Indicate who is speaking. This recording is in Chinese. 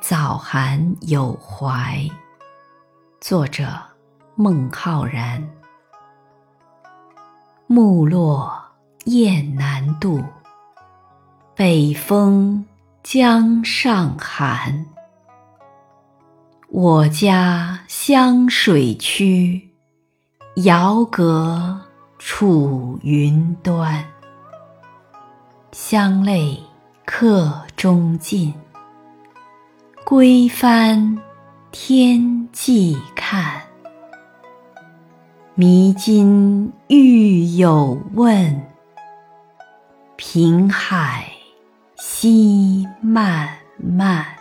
Speaker 1: 早寒有怀。作者：孟浩然。木落雁南渡，北风江上寒。我家湘水曲，遥隔楚云端。乡泪客中尽，归帆天际看。迷津欲有问，平海夕漫漫。